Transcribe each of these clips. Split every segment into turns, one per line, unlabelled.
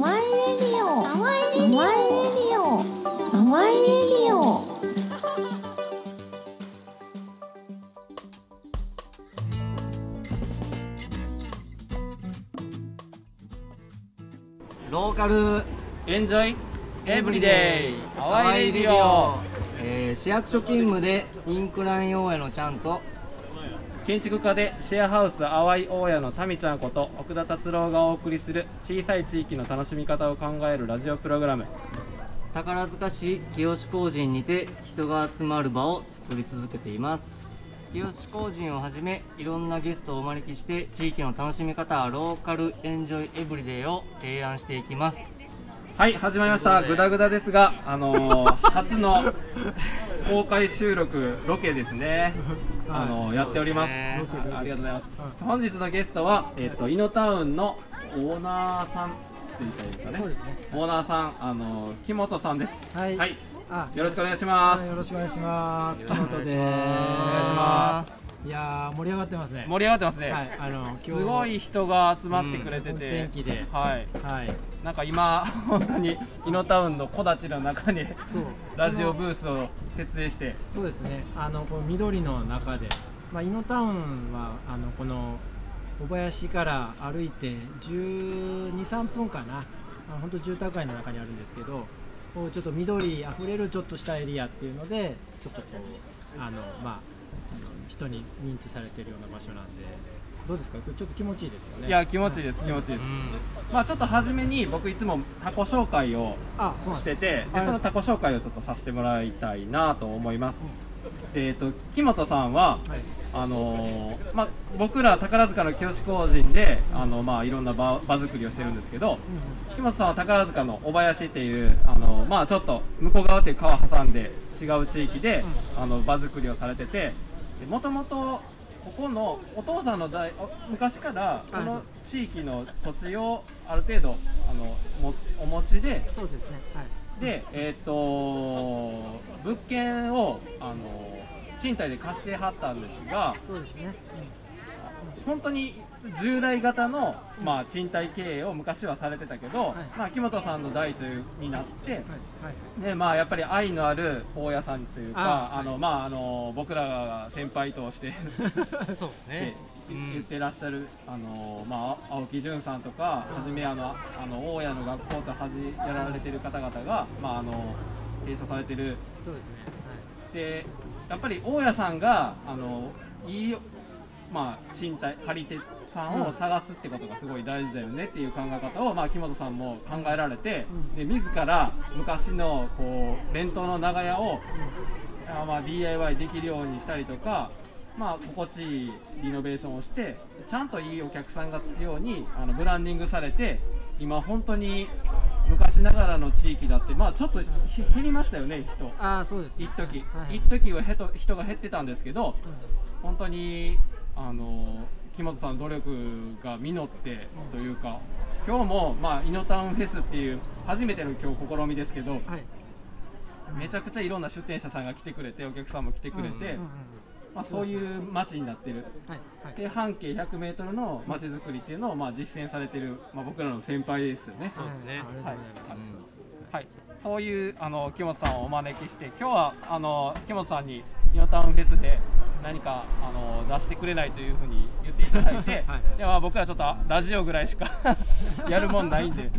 ワイレディオオオ
ローカル
エンジョイエブリデイ。ハワイレディオ。
えー市役所勤務でインクライン大家のちゃんと
建築家でシェアハウス淡い大家のタミちゃんこと奥田達郎がお送りする小さい地域の楽しみ方を考えるラジオプログラム。
宝塚市清志工人にて人が集まる場を作り続けています。清志工人をはじめいろんなゲストをお招きして地域の楽しみ方ローカルエンジョイエブリデイを提案していきます。
はい始まりました。グダグダですがあのー初の公開収録ロケですね。あのーやっております。あありがとうございます。本日のゲストはえっ、とイノタウンのオーナーさんって言ったらいいですかね。
そうですね。
オーナーさんあのー木本さんです。
はい。
はい、
あ、
よろしくお願いします。
よろしくお願いします。木本です。お
お願いします。
いやー盛り上がってますね。
盛り上がってますね、
はい、あの
すごい人が集まってくれて
うん
て、
天気で。
はい。
はい。
なんか今 本当にイノタウンの木立の中に。ラジオブースを設営して
そうですね。あのこの緑の中で、まあイノタウンはあのこの小林から歩いて12、3分かな。あ本当住宅街の中にあるんですけど、こうちょっと緑あふれるちょっとしたエリアっていうので、ちょっとこうあのまああの人に認知されているような場所なんで。どうですか、ちょっと気持ちいいですよね。
いや気持ちいいです気持ちいいです、まあちょっと初めに僕いつもタコ紹介をしててで
はい。
そのタコ紹介をちょっとさせてもらいたいなと思います、えっ、と木本さんは
はい。
あのーまあ、僕ら宝塚の清志工人であの、まあ、いろんな場場作りをしてるんですけど木本さんは宝塚の小林っていうあの、まあ、ちょっと向こう側っていう川挟んで違う地域で、あの場作りをされててもともとここのお父さんの代お昔からこの地域の土地をある程度あのもお持ちで
そうですね。はい。
で、えっ、と物件をあの賃貸で貸してはったんですが
そうですね。
本当に従来型の、まあ、賃貸経営を昔はされてたけど、
はい。
まあ、木本さんの代というになって、
はい。はい。
でまあ、やっぱり愛のある大家さんというか
あ
あの、まあ、あの僕らが先輩として
そうです
で言ってらっしゃる、あのまあ、青木淳さんとか、はじめあのあの大家の学校とはじやられてる方々が、まあ、あの閉鎖されてる。
そうですね。
でやっぱり大家さんがあのいい、まあ、賃貸借り手さんを探すってことがすごい大事だよねっていう考え方を、まあ、木本さんも考えられて、で自ら昔のこう伝統の長屋を、あまあ、DIY できるようにしたりとか、まあ、心地いいリノベーションをしてちゃんといいお客さんがつくようにあのブランディングされて今本当に昔ながらの地域だって、まあ、ちょっとひ減りましたよね人。
ああ、そうです、ね。
一時
はい。
一時はへと人が減ってたんですけど本当にあの木本さんの努力が実ってというか今日も、まあ、イノタウンフェスっていう初めての今日試みですけど
はい。
めちゃくちゃいろんな出店者さんが来てくれてお客さんも来てくれて、
うんうんうん
まあ、そういう街になってる
はい。はい。
で半径 100m の街づくりっていうのを、まあ、実践されてる、まあ、僕らの先輩ですよね。
そうですね
あありがとうございます。
はい、そういうあの木本さんをお招きして今日はあの木本さんにニノタウンフェスで何かあの出してくれないというふうに言っていただいて、
はい。
では僕らちょっとラジオぐらいしか やるもんないんで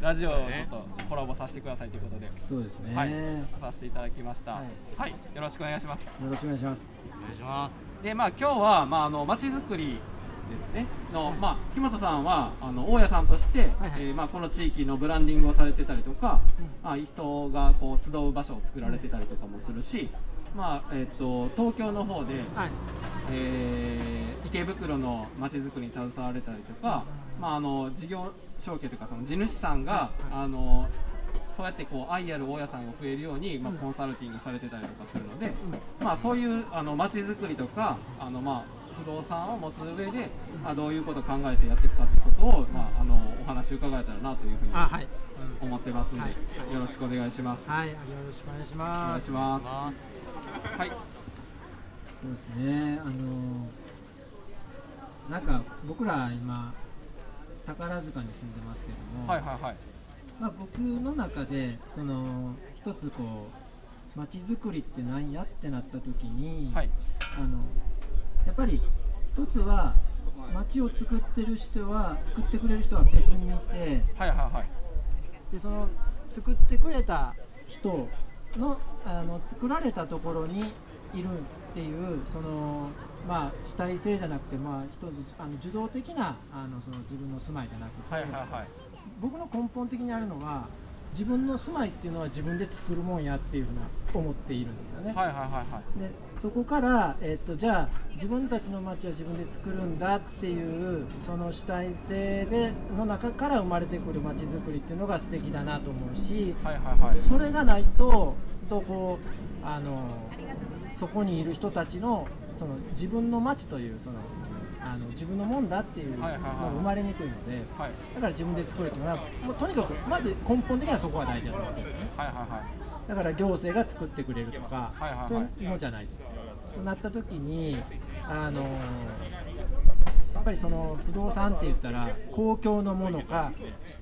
ラジオをちょっとコラボさせてくださいということで、
そうですね。
はい。
よ
させていただきました、は
はい。い
よろしくお願いします。
ろしくお願いします。
お願いします。
でまあ今日はまああの街づくりですね。の、まあ木本さんはあの大家さんとして、
はいはい。
えーまあこの地域のブランディングをされてたりとか、まあ人がこう集う場所を作られてたりとかもするし、まあえっ、と東京の方で、
はい。
えー池袋の街づくりに携われたりとか、まああの事業承継というかその地主さんが、あのそうやってこう愛ある大家さんが増えるように、まあ、コンサルティングされてたりとかするので、まあ、そういうあの街づくりとかあの、まあ、不動産を持つ上で、まあ、どういうことを考えてやっていくかってことを、まあ、あのお話伺えたらなというふうに。思ってますんで、
はい
よろしくお願いします。
はい。よろしくお願いし
お
ます。
願いします。はい、
そうですね。あのなんか僕ら今宝塚に住んでますけども、
はい、はい、はい。
まあ、僕の中でその一つこう街づくりって何やってなった時に、
はい
あのやっぱり一つは街を作ってる人は作ってくれる人は別にいて
はいはいはい
でその作ってくれた人のあの作られたところにいるっていうそのまあ主体性じゃなくてまあ一つあの受動的なあのその自分の住まいじゃなくて、
はいはいはい。
僕の根本的にあるのは自分の住まいっていうのは自分で作るもんやっていうふうな思っているんですよね。
はいはいはいはい。
でそこから、えっとじゃあ自分たちの街は自分で作るんだっていうその主体性での中から生まれてくる街づくりっていうのが素敵だなと思うし
はいはいはい。
それがないととこうあのそこにいる人たちのその自分の街というそのあの自分のもんだっていうのが生まれにくいので。
はい。
だから自分で作るっていう。のはもうとにかくまず根本的にはそこは大事だと思うんですよね。
はいはいはい。
だから行政が作ってくれるとか、
はいはいはい。
そういうのじゃないと。なった時にあのやっぱりその不動産って言ったら公共のものか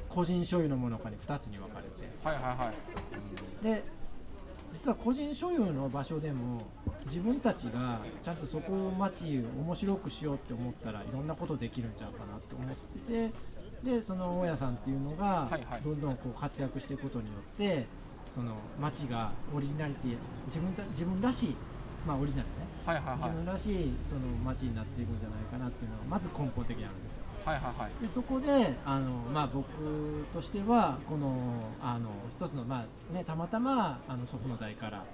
個人所有のものかに2つに分かれて。
はいはいはい。
で実は個人所有の場所でも自分たちがちゃんとそこを街を面白くしようって思ったらいろんなことできるんちゃうかなと思っててでその大家さんっていうのがどんどんこう活躍していくことによってその街がオリジナリティ自分た自分らしいまあオリジナルね。
はいはいはい。
自分らしいその街になっていくんじゃないかなっていうのがまず根本的にあるんですよ。
はいはいはい。
でそこであの、まあ、僕としてはこのあの一つの、まあね、たまたまあの祖父の代から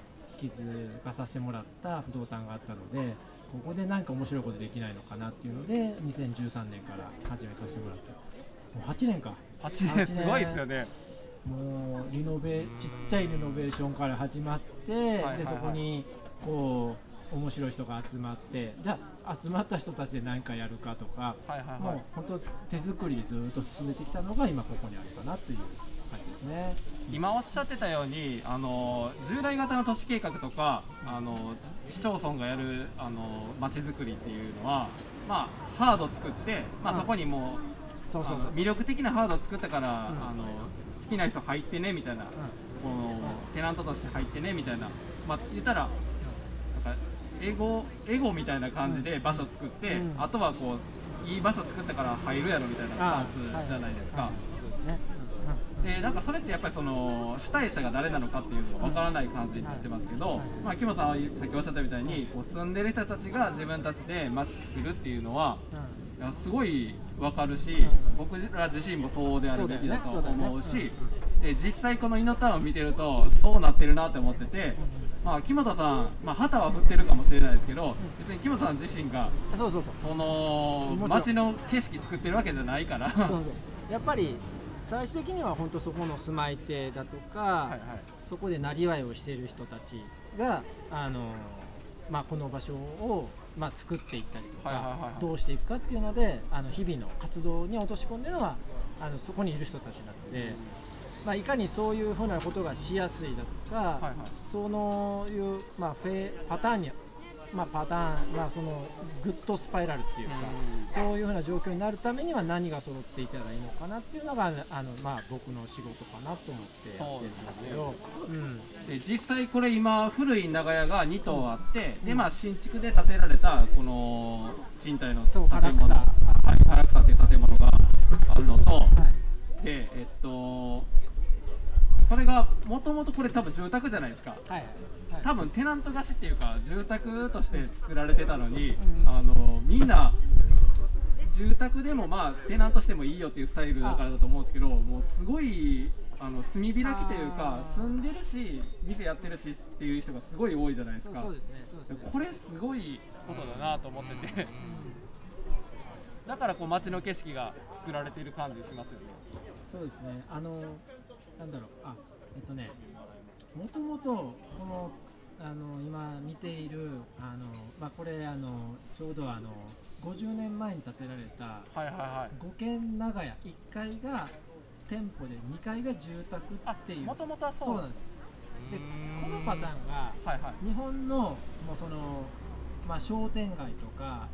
引き継がさせてもらった不動産があったのでここで何か面白いことできないのかなっていうので2013年から始めさせてもらった。もう8年か。
8年すごいですよね。
もうリノベちっちゃいリノベーションから始まって、
はいはい。
でそこにこう面白い人が集まってじゃあ集まった人たちで何かやるかとか
はいはいはい。
もう本当手作りでずっと進めてきたのが今ここにあるかなという感じですね。
今おっしゃってたようにあの従来型の都市計画とかあの市町村がやるあの街づくりっていうのはまあハード作って、まあ、
うん。
そこにもう
そうそうそう
あの魅力的なハードを作ったから、
ん。
あの好きな人入ってねみたいな、このテナントとして入ってねみたいな、まあ、言ったらエゴエゴみたいな感じで場所作って、
うん。
あとはこういい場所作ったから入るやろみたいなスタンスじゃないですか。
はいそうですね。
でなんかそれってやっぱりその主体者が誰なのかっていうのがわからない感じになってますけど、まあ、木本さんはさっきおっしゃったみたいにこう住んでる人たちが自分たちで街作るっていうのはすごいわかるし、
ん。
僕ら自身もそうであるべきだと思うしで実際このイノタウンを見てるとそうなってるなって思ってて、まあ、木本さん、まあ、旗は振ってるかもしれないですけど別に木本さん自身が
うんそうそうそう。
この街の景色作ってるわけじゃないから。
そうそう。やっぱり最終的には本当そこの住まい手だとか、
はいはい
そこでなりわいをしている人たちがあの、まあ、この場所を、まあ、作っていったりとか、
はいはいはいはい
どうしていくかっていうのであの日々の活動に落とし込んでるのはあのそこにいる人たちなので、まあ、いかにそういうふうなことがしやすいだとか、
はいはい。
そのいう、まあ、フェパターンに、まあ、パターン、まあ、そのグッドスパイラルっていうか、そういうふうな状況になるためには何が揃っていたらいいのかなっていうのがあの、まあ、僕の仕事かなと思ってやってるんですけど。うん。
で実際これ今古い長屋が2棟あって、でまあ新築で建てられたこの賃貸の
そう
建物。
唐草。
はい唐草って建物ともとこれ多分住宅じゃないですか。
はい。はい。
多分テナント貸しっていうか住宅として作られてたのに、
うん。
あのみんな住宅でもまあテナントしてもいいよっていうスタイルだからだと思うんですけどもうすごいあの炭開きというか住んでるし店やってるしっていう人がすごい多いじゃないですか。
そうですね。そうですね。
これすごいことだなと思ってて、だからこう街の景色が作られている感じしますよね。
そうですね。あのなんだろう。あえっとねもともとこのあの今見ているあのまあこれあのちょうどあの50年前に建てられた
はいはいはい。
五軒長屋1階が店舗で2階が住宅っていう。
もともとはそう。
そうなんです。でこのパターンが日本のもうその、まあ、商店街とか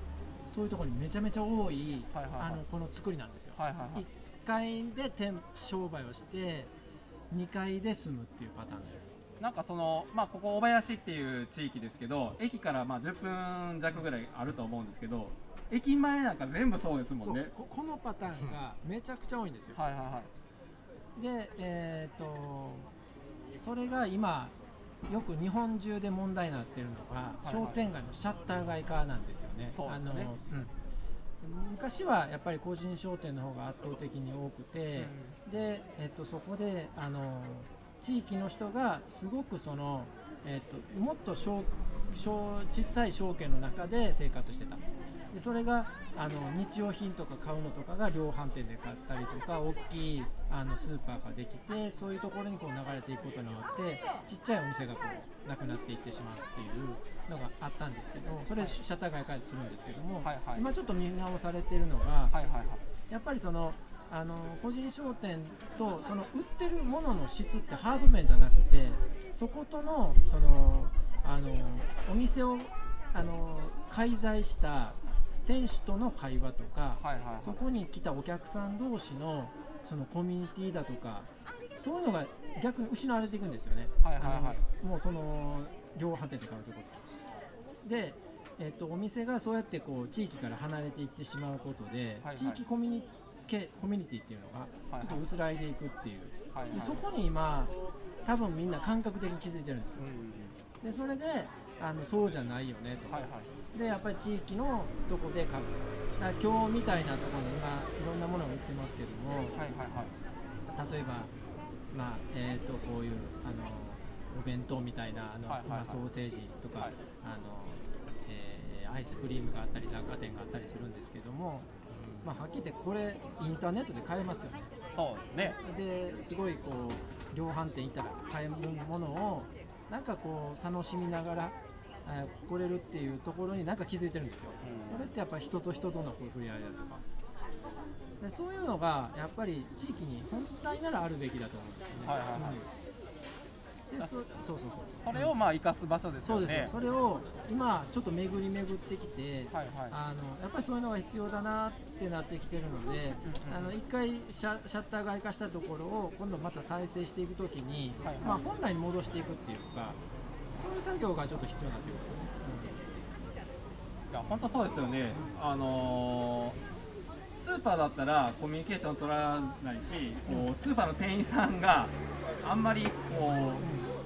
そういうところにめちゃめちゃ多い、あのこの作りなんですよ、
はいはいはい
階で店商売をして2階で住むっていうパターンです。
なんかそのまあここ小林っていう地域ですけど駅からまあ10分弱ぐらいあると思うんですけど駅前なんか全部そうですも
そ
んね。
うここのパターンがめちゃくちゃ多いんですよ。
はいはいはい。
でえっ、とそれが今よく日本中で問題になってるのが、
はい。
商店街のシャッター街化なんですよね。
そうですね。
あのうん昔はやっぱり個人商店の方が圧倒的に多くて、で、えっと、そこであの地域の人がすごくその、えっと、もっと小小小さい証券の中で生活してたでそれがあの日用品とか買うのとかが量販店で買ったりとか大きいあのスーパーができてそういうところにこう流れていくことによってちっちゃいお店がこうなくなっていってしまうっていうのがあったんですけどそれシャッター街化するんですけども、
はいはい。
今ちょっと見直されてるのが、
はいはいはい
やっぱりそのあの個人商店とその売ってるものの質ってハード面じゃなくてそことのそのあのお店をあの介在した店主との会話とか、
はいはいはい。
そこに来たお客さん同士のそのコミュニティだとかそういうのが逆に失われていくんですよね。
はいはいはい。
もうその量販店で買うところで、えっとお店がそうやってこう地域から離れていってしまうことで、
はいはい。
地域コミュニケコミュニティっていうのが
はい
ちょっと薄らいでいくっていう、
はいはい
でそこに今多分みんな感覚的に気づいてるんですよ。
うん。
でそれであのそうじゃないよねとか、
はいはい
でやっぱり地域のとこで買う。だ今日みたいなところに今いろんなものが売ってますけども、
はいはいはい。
例えば、まあえー、とこういうあのお弁当みたいなあの、
はいはいはい。
今ソーセージとか、
はい。
あのえーアイスクリームがあったり雑貨店があったりするんですけども、まあ、はっきり言ってこれインターネットで買えますよね。
そうですね。
ですごいこう量販店行ったら買えるものをなんかこう楽しみながらえー来れるっていうところになんか気づいてるんですよ、
うん。
それってやっぱり人と人とのこう触れ合いだとか。でそういうのがやっぱり地域に本来ならあるべきだと思うんですよね。
はいはいはい。
うん。でそそうそうそう
それをまあ生かす場所ですよね。
そうですよ。それを今ちょっと巡り巡ってきて、
はいはい。
あのやっぱりそういうのが必要だなってなってきてるので、
うんうん。
あの一回シャシャッター街化したところを今度また再生していくときに、
はいはい。
まあ、本来に戻していくっていうかそういう作業がちょっと必要になってくる、
いや本当そうですよね、あのースーパーだったらコミュニケーション取らないし、こうスーパーの店員さんがあんまりこ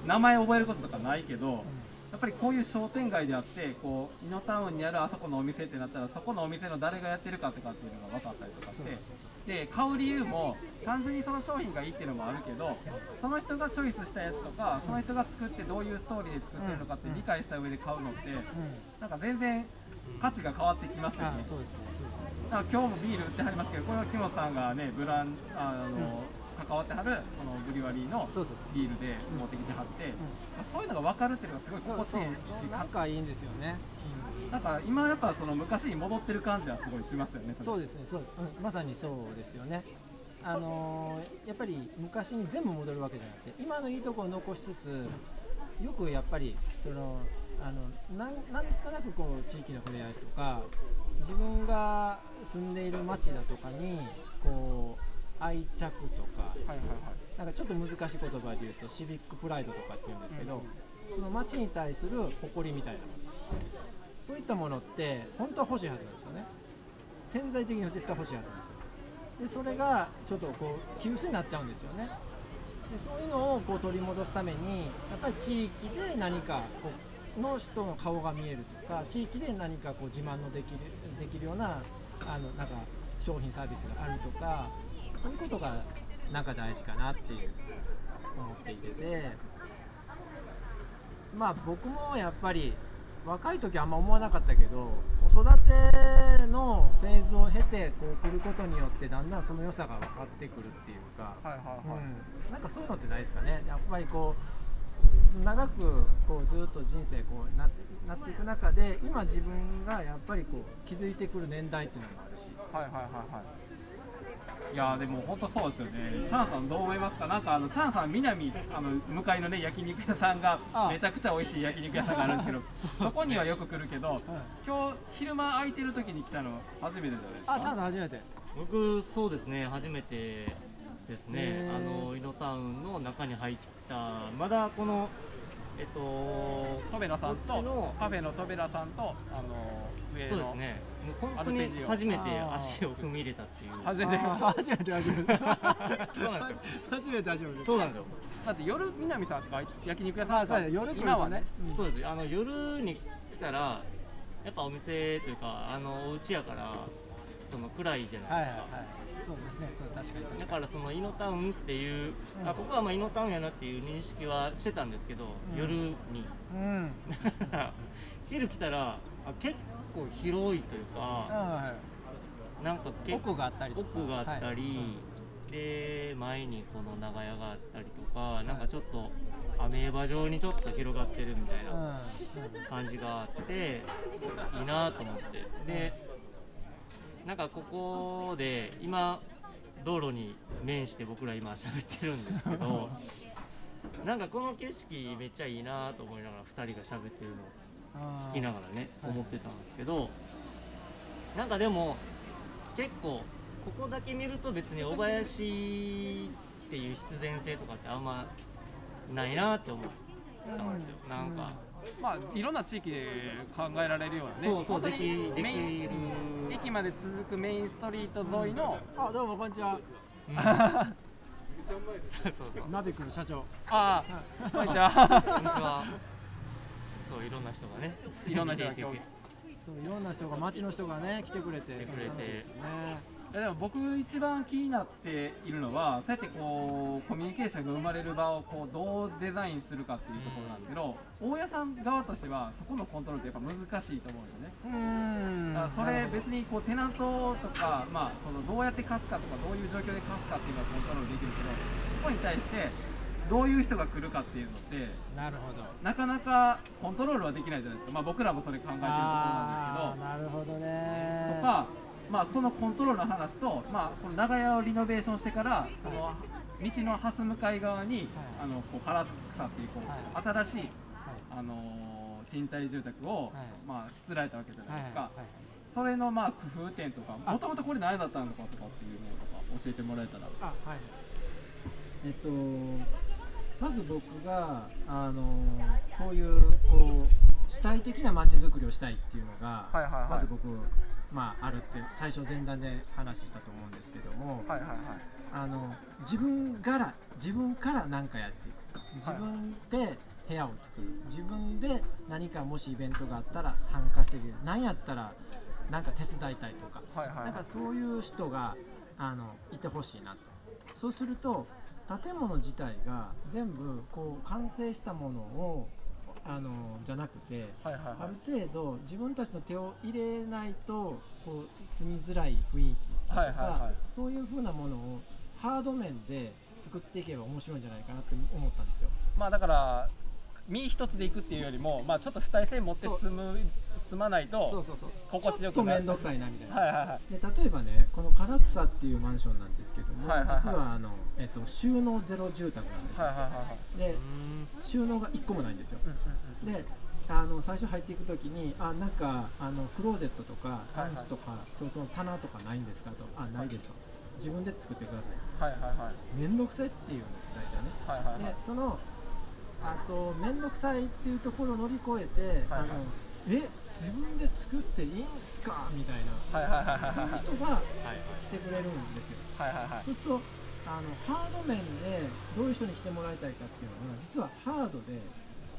う名前覚えることとかないけど、やっぱりこういう商店街であって、こうイノタウンにあるあそこのお店ってなったら、そこのお店の誰がやってるかとかっていうのが分かったりとかして、で買う理由も単純にその商品がいいっていうのもあるけど、その人がチョイスしたやつとか、その人が作ってどういうストーリーで作ってるのかって理解した上で買うのって、なんか全然価値が変わってきますよね。
あそうですねそうですね。
あ今日もビール売ってはりますけど、これは木本さんがね、ブランあの、関わってはるこのブリュワリーのビールで持ってきてはって、まあそういうのが分かるっていうのがすごい心地いいし、
そうなんかいいんですよね、
なんか今やっぱその昔に戻ってる感じはすごいしますよね。
そうですねそう、うん、まさにそうですよねあのーやっぱり昔に全部戻るわけじゃなくて今のいいところを残しつつよくやっぱりそのあのなんなんとなくこう地域の触れ合いとか自分が住んでいる町だとかにこう愛着とか
はいはいはい。
なんかちょっと難しい言葉で言うとシビックプライドとかって言うんですけど、その町に対する誇りみたいなものそういったものって本当は欲しいはずなんですよね。潜在的に絶対欲しいはずなんですよ。でそれがちょっとこう急須になっちゃうんですよね。でそういうのをこう取り戻すためにやっぱり地域で何かこうの人の顔が見えるとか地域で何かこう自慢のできるできるようなあのなんか商品サービスがあるとかそういうことがなんか大事かなっていう思っていて。てまあ僕もやっぱり若い時はあんま思わなかったけど子育てのフェーズを経てこう来ることによってだんだんその良さが分かってくるっていうか、
はいはいはい。
うん、なんかそういうのってないですかねやっぱりこう長くこうずっと人生こうななっていく中で今自分がやっぱりこう気づいてくる年代っていうのもあるし
はいはいはいはい。いやーでも本当そうですよね。チャンさんどう思いますか？なんかあのチャンさん南あの向かいのね焼肉屋さんが
あ
めちゃくちゃ美味しい焼肉屋さんがあるんですけど、そこにはよく来るけど、今日昼間空いてる時に来たの初めてじゃないですか？
あチャンさん初めて。
僕そうですね初めてですね。あのイノタウンの中に入ったまだこのえっと
トベラさんとカフェのトベラさんとあの上の。
そうですねもう本当に初めて足を踏み入れたっていう。
初めて。
初めて初めて
そうなんですよ。
初めて初めて
そうなんですよ。
だって夜南さんしか焼肉屋さんしか？
夜
今はね。
うん
そうですあの夜に来たらやっぱお店というかあのお家やからその暗いじゃな
はいはい
ですか、
はいそうですね。そう確かに確か
だからそのイノタウンっていう、
うん。
あここはまあイノタウンやなっていう認識はしてたんですけど、
うん。
夜に
に。うん
昼来たらあ結構広いというか
は
なんか
い
結構
奥があったりとか。
奥があったり、
はい。
で前にこの長屋があったりとかなんかちょっとアメーバ状にちょっと広がってるみたい
うん。
な感じがあっていいなと思って。でなんかここで今道路に面して僕ら今喋ってるんですけど なんかこの景色めっちゃいいなと思いながら2人が喋ってるのを聞きながらね
はい
思ってたんですけどなんかでも結構ここだけ見ると別に小林っていう必然性とかってあんまないなって思ったんですよ。なんか。
まあいろんな地域で考えられるようなね。
そうそうできで
メイン
きる。
駅まで続くメインストリート沿いの、
あどうもこんにちは。
うん。そうそうそう。
ナビクの社長。
ああこんにちは。
こんにちはそういろんな人がね。
いろんな人が
そういろんな人が町の人がね来てくれて。
来てくれて。
ですよね。
でも僕一番気になっているのはそうやってこうコミュニケーションが生まれる場をこうどうデザインするかっていうところなんですけど大家さん側としてはそこのコントロールってやっぱ難しいと思うんですよね。
うーん。
だからそれ別にこうテナントとか、まあ、そのどうやって貸すかとかどういう状況で貸すかっていうのはコントロールできるけどそこに対してどういう人が来るかっていうのって
なるほど。
なかなかコントロールはできないじゃないですか、まあ、僕らもそれ考えてるところなんですけど。
なるほどね。
とか、まあ、そのコントロールの話と、まあ、この長屋をリノベーションしてからこの道の蓮向かい側に、あのこうカラス草っていうこう、新しい、
はい。
あのー賃貸住宅を、
はい。
まあ、しつらえたわけじゃないですか、
はいはい
それのまあ工夫点とか
あ。
もともとこれ何だったのかとかっていうのとか教えてもらえたら。
あはい。えっとまず僕があのこういうこう主体的な街づくりをしたいっていうのが、
はいはいはい。
まず僕まああるって最初前段で話したと思うんですけども、
はいはいはい。
あの自分から自分から何かやっていく。自分で部屋を作る。自分で何かもしイベントがあったら参加してみる。何やったらなんか手伝いたいとか。
はいはいはい。
なんかそういう人があのいてほしいなと。そうすると建物自体が全部こう完成したものをあのじゃなくて
はいはい
ある程度自分たちの手を入れないとこう住みづらい雰囲気とか、
はいはいはい。
そういう風なものをハード面で作っていけば面白いんじゃないかなって思ったんですよ。
まあだから身一つで行くっていうよりも、まあ、ちょっと主体性持って
そう。
住む住まないと
そうそうそう。
心地よ
ちょっと
く
面倒くさいなみたいな。
はいはいはい。
で例えばねこの唐草っていうマンションなんですけども、
はいはいはい。
実はあの、えっと、収納ゼロ住宅なんですよ、
はいはいはいはい。
で収納が1個もないんですよ。
うんうんうん
であの最初入っていく時にあなんかあのクローゼットとかタンスとか、その棚とかないんですかと。あないですと。自分で作ってくださ
はいはいはい。
い面倒くさいっていうの大事だね。
はいはいはい。
でそのあと面倒くさいっていうところを乗り越えて、
はいはい。
あのえ自分で作っていいんすか？みたいな。
はいはいはいはい
そういう
はい
人が
はいはい。
来てくれるんですよ。
はいはいはい。
そうするとあのハード面でどういう人に来てもらいたいかっていうのが実はハードで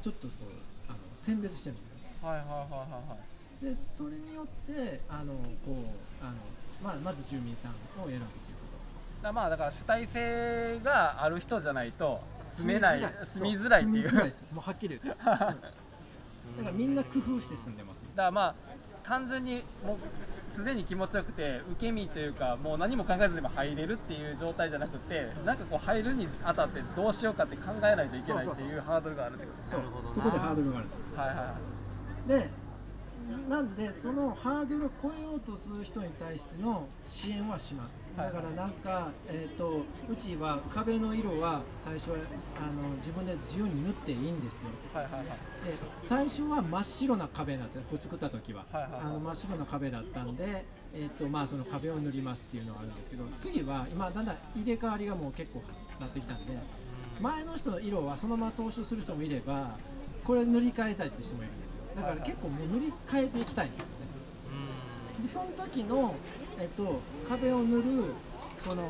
ちょっとこうあの選別してるんですよ
はいはいはいはい
でそれによってあのこうあの、まあ、まず住民さんを選ぶっていうこ
だまあだから主体性がある人じゃないと
と
住めない住みづらい。っていう。
もうはっきり言って だからみんな工夫して住んでます
だからまあ単純にもうすでに気持ちよくて受け身というかもう何も考えずにも入れるっていう状態じゃなくてなんかこう入るにあたってどうしようかって考えないといけないっていうハードルがあるってことです
そう
なるほどな
そこでハードルがあるんですよ。
はいはいはい。
でなんでそのハードルを超えようとする人に対しての支援はします。
はい。
だからなんか、えー、とうちは壁の色は最初はあの自分で自由に塗っていいんですよ。
はいはいはい。
で最初は真っ白な壁だった。これ作った時は、
はいはいはい。
あの真っ白な壁だったんでえっとまあ、その壁を塗りますっていうのがあるんですけど次は今だんだん入れ替わりがもう結構なってきたんで前の人の色はそのまま踏襲する人もいればこれ塗り替えたいって人もいるんです。よだから結構もう塗り替えていきたいんですよね。でその時の、えっと、壁を塗るその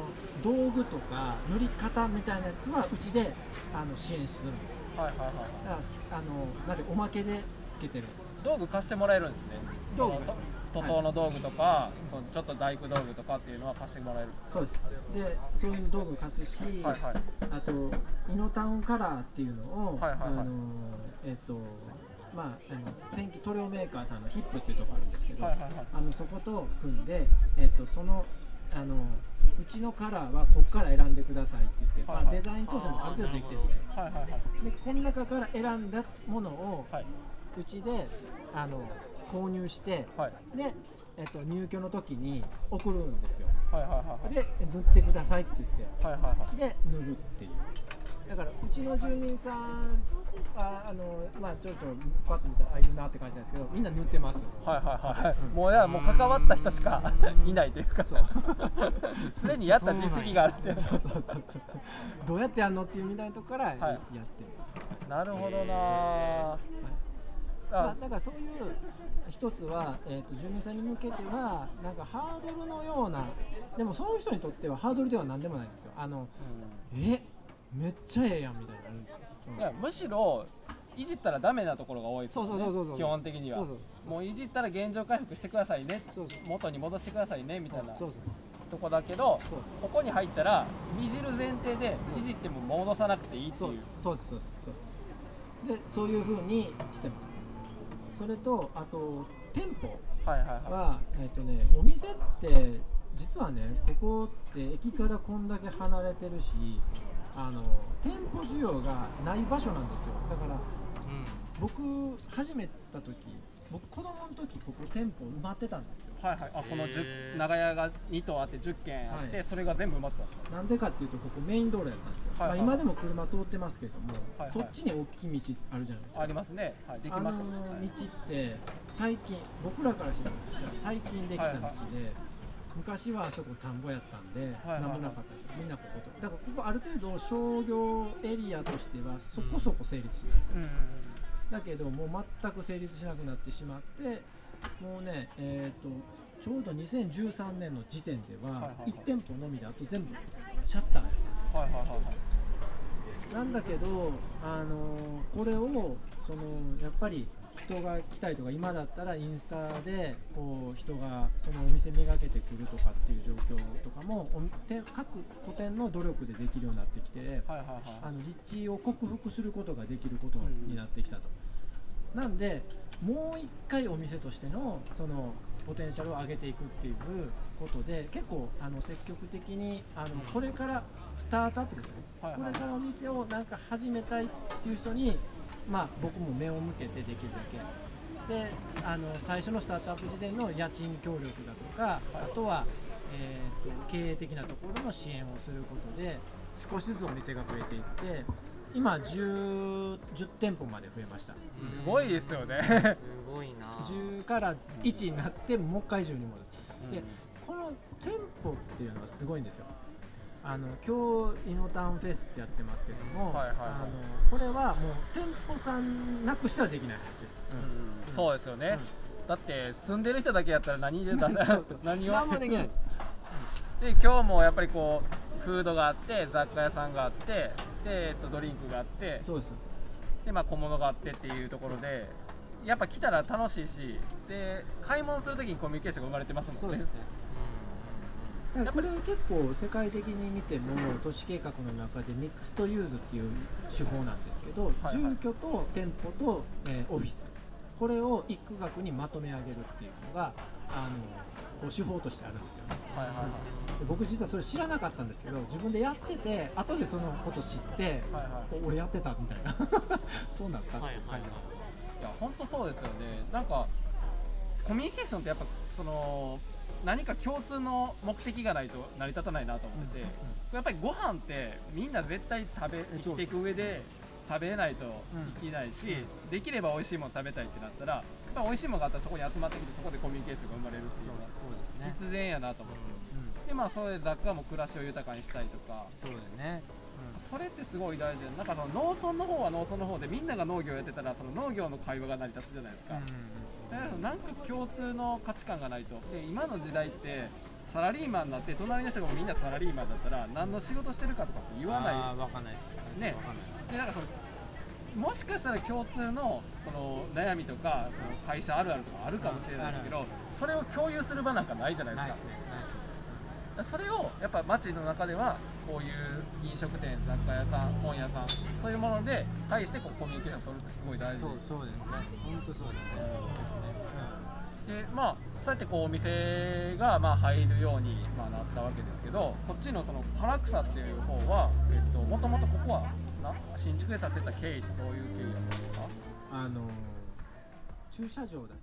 道具とか塗り方みたいなやつはうちであの支援するんですよ。
はいはいはい
だからすあのなんでおまけでつけてるんですよ。
道具貸してもらえるんですね。
道具
塗装の道具とか、このちょっと大工道具とかっていうのは貸してもらえる
そうです。でそういう道具貸すし、
はいはい。
あとイノタウンカラーっていうのを、
はいはいはい。
あのえっ、とまああの電気塗料メーカーさんのヒップっていうところあるんですけど、
はいはいはい。
あのそこと組んでえっ、とそのあのうちのカラーはここから選んでくださいって言って、
はいはい。
まあ、デザイン当初もある程度できてるんですよ。
はいはいはい
でこの中から選んだものを
はい。う
ちであの購入して、
はい。
で、えっと入居の時に送るんですよ。
はいはいはい
で塗ってくださいって言って。
はいはいはい。
で塗るっていうだからうちの住民さんはあのまあちょろちょろパッと見たらあいるなって感じなんですけどみんな塗ってます。
はいはいはい、もういやもう関わった人しかいないというかそう。すでにやった実績があるって
そうそうそうそう。どうやってやるのっていうみたいなとこからやってる、
なるほどな。
まあ
あ、
だからそういう一つは、えー、と住民さんに向けてはなんかハードルのようなでもそういう人にとってはハードルでは何でもないんですよ。あのえめっちゃええやんみたいなのあるんですよ、うん
いやむしろいじったらダメなところが多いですよね。
そうそうそうそう
基本的には。
そうそう。
もういじったら現状回復してくださいね。
そうそう
元に戻してくださいねみたいな
そうそう
とこだけど
そう。
ここに入ったらいじる前提でいじっても戻さなくていいって
そう。
いう。
そうですそうですそうです。でそういうふうにしてます。それとあと店舗
はいはいはい。
は、えっとね、お店って実はねここって駅からこんだけ離れてるしあの店舗需要がない場所なんですよ。だから僕始めた時僕子供の時ここ店舗埋まってたんですよ。
はいはい。あこの
へー。
10長屋が2棟あって10軒あって、
はい。
それが全部埋まってた
なんでかっていうとここメイン道路やったんですよ、
はいはい。
まあ、今でも車通ってますけども、
はいはい。
そっちに大きい道あるじゃないですか。
ありますね。はいでき
あの
ましたねはい
道って最近僕らからしたら最近できた道で、
はいはい
昔はあそこ田んぼやったんで、
はいはい
なんもなかったしみんなここと。だからここある程度商業エリアとしてはそこそこ成立するんですよ、
うん
だけどもう全く成立しなくなってしまってもうねえっ、とちょうど2013年の時点では
はいはいはい。
1店舗のみであと全部シャッターやったんですよ。なんだけど、あのこれをそのやっぱり人が来たりとか今だったらインスタでこう人がそのお店めがけてくるとかっていう状況とかも各個店の努力でできるようになってきてあの立地を克服することができることになってきたと。なんでもう一回お店としてのそのポテンシャルを上げていくっていうことで結構あの積極的にあのこれからスタートアップですよね、これからお店をなんか始めたいっていう人にまあ僕も目を向けてできるだけ。であの最初のスタートアップ時点の家賃協力だとか、あとは、えー、と経営的なところの支援をすることで少しずつお店が増えていって今 10, 10店舗まで増えました。
すごいですよね。
すごいな。
10から1になってもう一回10に戻る。でこの店舗っていうのはすごいんですよあの今日イノタウンフェスってやってますけども、
はいはいはい。
あのこれはもう店舗さんなくしてはできない話です、
うんそうですよね、だって住んでる人だけやったら何で出せ
そうそう。
何を
何もできない。
で今日もやっぱりこうフードがあって雑貨屋さんがあってで、えっと、ドリンクがあって
そうです。
で、まあ、小物があってっていうところでやっぱ来たら楽しいしで買い物するときにコミュニケーションが生まれてますもんね。
そうですねだからこれ結構世界的に見ても都市計画の中でミックストユーズっていう手法なんですけど、
はい
住居と店舗と、えーオフィス。これを一区画にまとめ上げるっていうのがあのこう手法としてあるんですよね。
はいはいはい。
で僕実はそれ知らなかったんですけど自分でやってて後でそのこと知って、
はいはい。
お俺やってたみたいな。そうなったって
はいはい
感じです、
いや本当そうですよね。なんかコミュニケーションってやっぱその何か共通の目的がないと成り立たないなと思ってて、やっぱりご飯ってみんな絶対食べ生きていく上で食べないといけないし、
う
できれば美味しいもの食べたいってなったらぱり美味しいものがあったらそこに集まってきてそこでコミュニケーションが生まれるっていうのが
そうですね。
必然やなと思って
うん。
でまあそれで雑貨も暮らしを豊かにしたりとか。
そうだよね
それってすごい大事でなんかその農村の方は農村の方でみんなが農業やってたらその農業の会話が成り立つじゃないですか、
うん
だからなんか共通の価値観がないと。で今の時代ってサラリーマンになって隣の人がみんなサラリーマンだったら何の仕事してるかとかって言わない。
あーわかんないです。
ね。
わかんない。
でなんかそのもしかしたら共通のその悩みとかその会社あるあるとかあるかもしれないですけどそれを共有する場なんかないじゃないですか。それをやっぱ街の中ではこういう飲食店雑貨屋さん本屋さんそういうもので対してこうコミュニケーション取るってすごい大事。
そうそうですね。本当そうですね
でまあそうやってこうお店がまあ入るようにまあなったわけですけどこっちのその唐草っていう方はえっともともとここはな新築で建てた経緯ってどういう経緯だったんですか？
あの駐車場だ